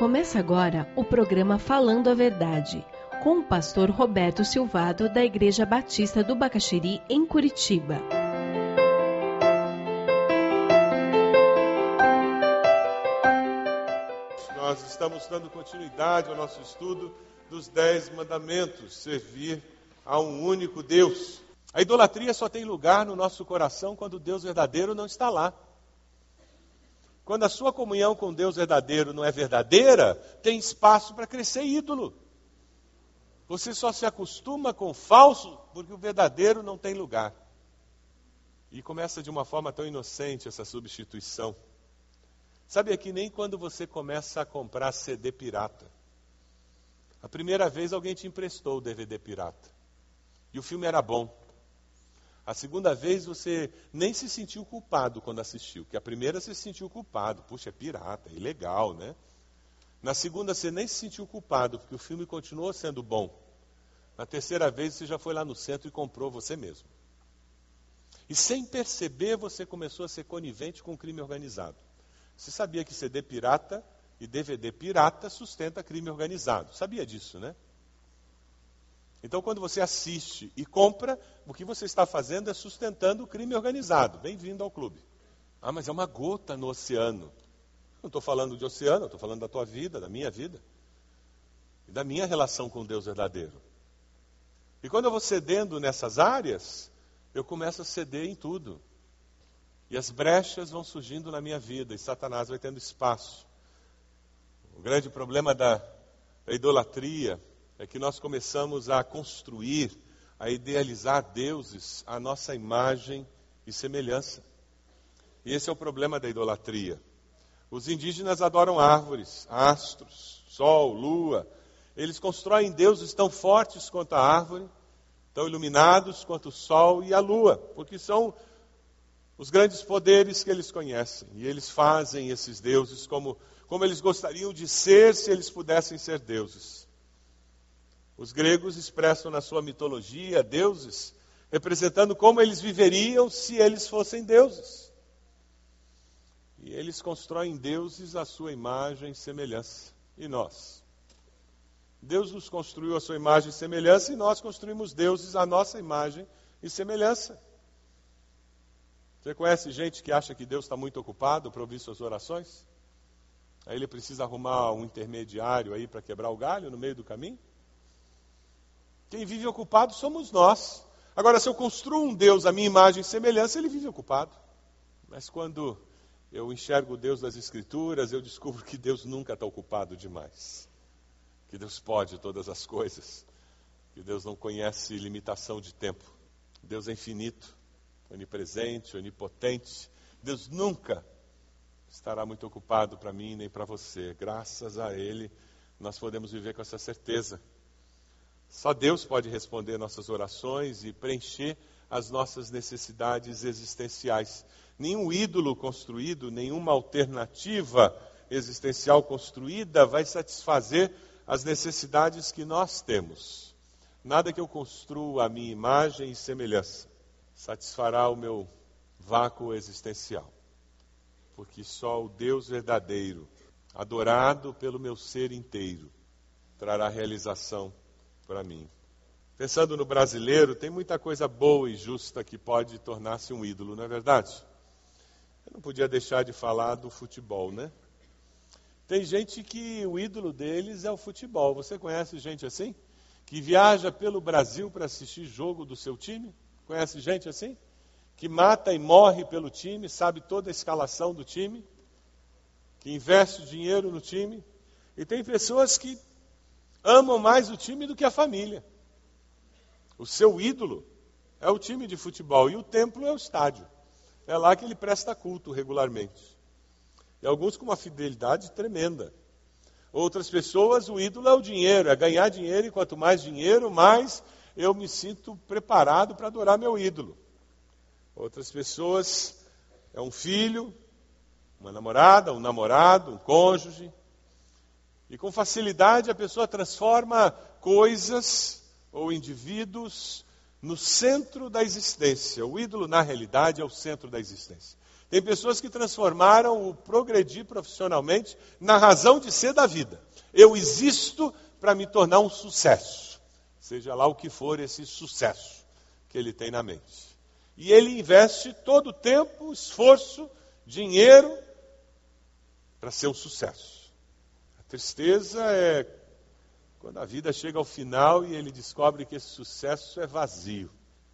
Começa agora o programa Falando a Verdade, com o pastor Roberto Silvado, da Igreja Batista do Bacaxiri, em Curitiba. Nós estamos dando continuidade ao nosso estudo dos Dez Mandamentos, servir a um único Deus. A idolatria só tem lugar no nosso coração quando o Deus verdadeiro não está lá. Quando a sua comunhão com Deus verdadeiro não é verdadeira, tem espaço para crescer ídolo. Você só se acostuma com o falso porque o verdadeiro não tem lugar. E começa de uma forma tão inocente essa substituição. Sabe aqui, nem quando você começa a comprar CD pirata. A primeira vez alguém te emprestou o DVD pirata. E o filme era bom. A segunda vez você nem se sentiu culpado quando assistiu, que a primeira você se sentiu culpado, puxa, é pirata, é ilegal, né? Na segunda você nem se sentiu culpado, porque o filme continuou sendo bom. Na terceira vez você já foi lá no centro e comprou você mesmo. E sem perceber você começou a ser conivente com o crime organizado. Você sabia que CD pirata e DVD pirata sustenta crime organizado. Sabia disso, né? Então, quando você assiste e compra, o que você está fazendo é sustentando o crime organizado. Bem-vindo ao clube. Ah, mas é uma gota no oceano. Não estou falando de oceano, estou falando da tua vida, da minha vida. E da minha relação com Deus verdadeiro. E quando eu vou cedendo nessas áreas, eu começo a ceder em tudo. E as brechas vão surgindo na minha vida, e Satanás vai tendo espaço. O grande problema da, da idolatria é que nós começamos a construir, a idealizar deuses à nossa imagem e semelhança. E esse é o problema da idolatria. Os indígenas adoram árvores, astros, sol, lua. Eles constroem deuses tão fortes quanto a árvore, tão iluminados quanto o sol e a lua, porque são os grandes poderes que eles conhecem. E eles fazem esses deuses como, como eles gostariam de ser se eles pudessem ser deuses. Os gregos expressam na sua mitologia deuses, representando como eles viveriam se eles fossem deuses. E eles constroem deuses à sua imagem e semelhança. E nós? Deus nos construiu a sua imagem e semelhança e nós construímos deuses à nossa imagem e semelhança. Você conhece gente que acha que Deus está muito ocupado para ouvir suas orações? Aí ele precisa arrumar um intermediário aí para quebrar o galho no meio do caminho? Quem vive ocupado somos nós. Agora, se eu construo um Deus à minha imagem e semelhança, ele vive ocupado. Mas quando eu enxergo o Deus das Escrituras, eu descubro que Deus nunca está ocupado demais. Que Deus pode todas as coisas. Que Deus não conhece limitação de tempo. Deus é infinito, onipresente, onipotente. Deus nunca estará muito ocupado para mim nem para você. Graças a Ele, nós podemos viver com essa certeza só Deus pode responder nossas orações e preencher as nossas necessidades existenciais. Nenhum ídolo construído, nenhuma alternativa existencial construída vai satisfazer as necessidades que nós temos. Nada que eu construa a minha imagem e semelhança satisfará o meu vácuo existencial. Porque só o Deus verdadeiro, adorado pelo meu ser inteiro, trará realização para mim. Pensando no brasileiro, tem muita coisa boa e justa que pode tornar-se um ídolo, não é verdade? Eu não podia deixar de falar do futebol, né? Tem gente que o ídolo deles é o futebol. Você conhece gente assim? Que viaja pelo Brasil para assistir jogo do seu time? Conhece gente assim? Que mata e morre pelo time, sabe toda a escalação do time? Que investe dinheiro no time? E tem pessoas que amam mais o time do que a família. O seu ídolo é o time de futebol e o templo é o estádio. É lá que ele presta culto regularmente. E alguns com uma fidelidade tremenda. Outras pessoas, o ídolo é o dinheiro, é ganhar dinheiro, e quanto mais dinheiro, mais eu me sinto preparado para adorar meu ídolo. Outras pessoas, é um filho, uma namorada, um namorado, um cônjuge. E com facilidade a pessoa transforma coisas ou indivíduos no centro da existência. O ídolo, na realidade, é o centro da existência. Tem pessoas que transformaram o progredir profissionalmente na razão de ser da vida. Eu existo para me tornar um sucesso, seja lá o que for esse sucesso que ele tem na mente. E ele investe todo o tempo, esforço, dinheiro para ser um sucesso. Tristeza é quando a vida chega ao final e ele descobre que esse sucesso é vazio.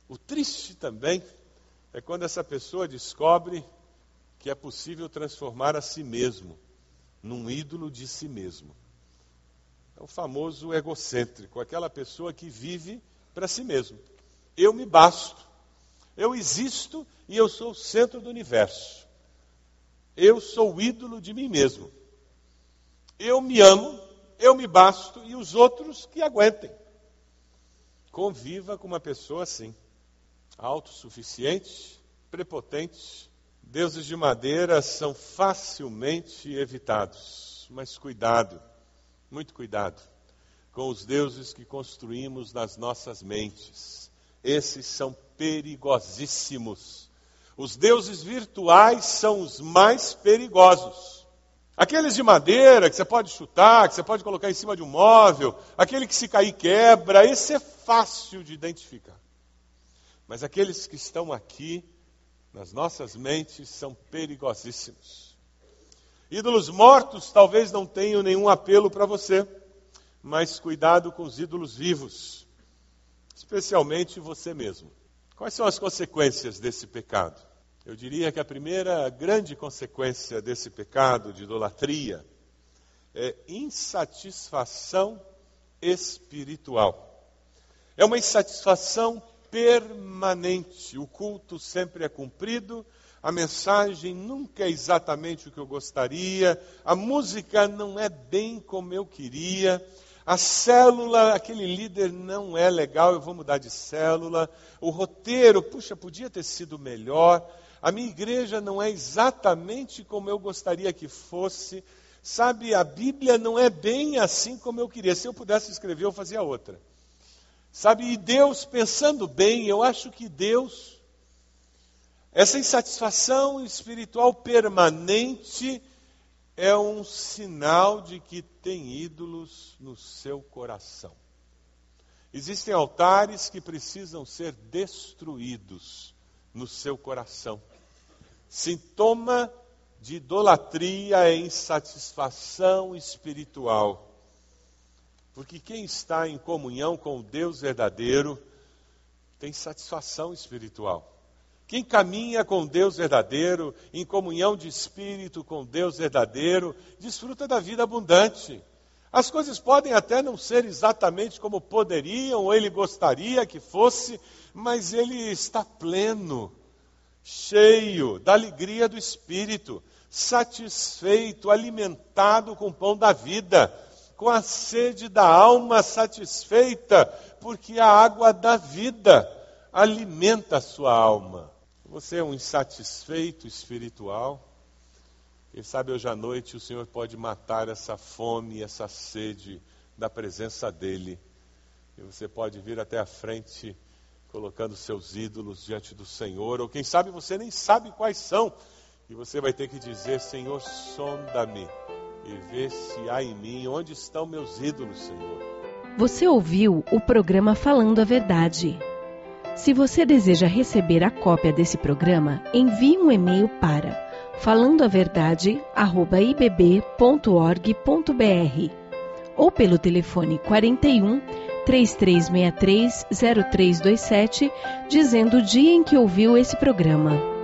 O triste também é quando essa pessoa descobre que é possível transformar a si mesmo num ídolo de si mesmo. É o famoso egocêntrico, aquela pessoa que vive para si mesmo. Eu me basto, eu existo e eu sou o centro do universo. Eu sou o ídolo de mim mesmo. Eu me amo, eu me basto e os outros que aguentem. Conviva com uma pessoa assim, autossuficiente, prepotente, Deuses de madeira são facilmente evitados, mas cuidado, muito cuidado com os deuses que construímos nas nossas mentes. Esses são perigosíssimos. Os deuses virtuais são os mais perigosos. Aqueles de madeira que você pode chutar, que você pode colocar em cima de um móvel, aquele que se cair quebra, esse é fácil de identificar. Mas aqueles que estão aqui nas nossas mentes são perigosíssimos. Ídolos mortos talvez não tenham nenhum apelo para você, mas cuidado com os ídolos vivos, especialmente você mesmo. Quais são as consequências desse pecado? Eu diria que a primeira grande consequência desse pecado de idolatria é insatisfação espiritual. É uma insatisfação permanente. O culto sempre é cumprido, a mensagem nunca é exatamente o que eu gostaria, a música não é bem como eu queria, a célula, aquele líder não é legal, eu vou mudar de célula, o roteiro, puxa, podia ter sido melhor, a minha igreja não é exatamente como eu gostaria que fosse. Sabe, a Bíblia não é bem assim como eu queria. Se eu pudesse escrever, eu fazia outra. Sabe, e Deus, pensando bem, eu acho que Deus, essa insatisfação espiritual permanente é um sinal de que tem ídolos no seu coração. Existem altares que precisam ser destruídos no seu coração. Sintoma de idolatria é insatisfação espiritual. Porque quem está em comunhão com o Deus verdadeiro tem satisfação espiritual. Quem caminha com Deus verdadeiro, em comunhão de espírito com Deus verdadeiro, desfruta da vida abundante. As coisas podem até não ser exatamente como poderiam ou ele gostaria que fosse, mas ele está pleno, cheio da alegria do espírito, satisfeito, alimentado com o pão da vida com a sede da alma satisfeita, porque a água da vida alimenta a sua alma. Você é um insatisfeito espiritual? Quem sabe hoje à noite o Senhor pode matar essa fome, essa sede da presença dEle. E você pode vir até a frente colocando seus ídolos diante do Senhor, ou quem sabe você nem sabe quais são, e você vai ter que dizer: Senhor, sonda-me e vê se há em mim onde estão meus ídolos, Senhor. Você ouviu o programa Falando a Verdade. Se você deseja receber a cópia desse programa, envie um e-mail para falandoaverdade@ibb.org.br ou pelo telefone 41 3363 0327, dizendo o dia em que ouviu esse programa.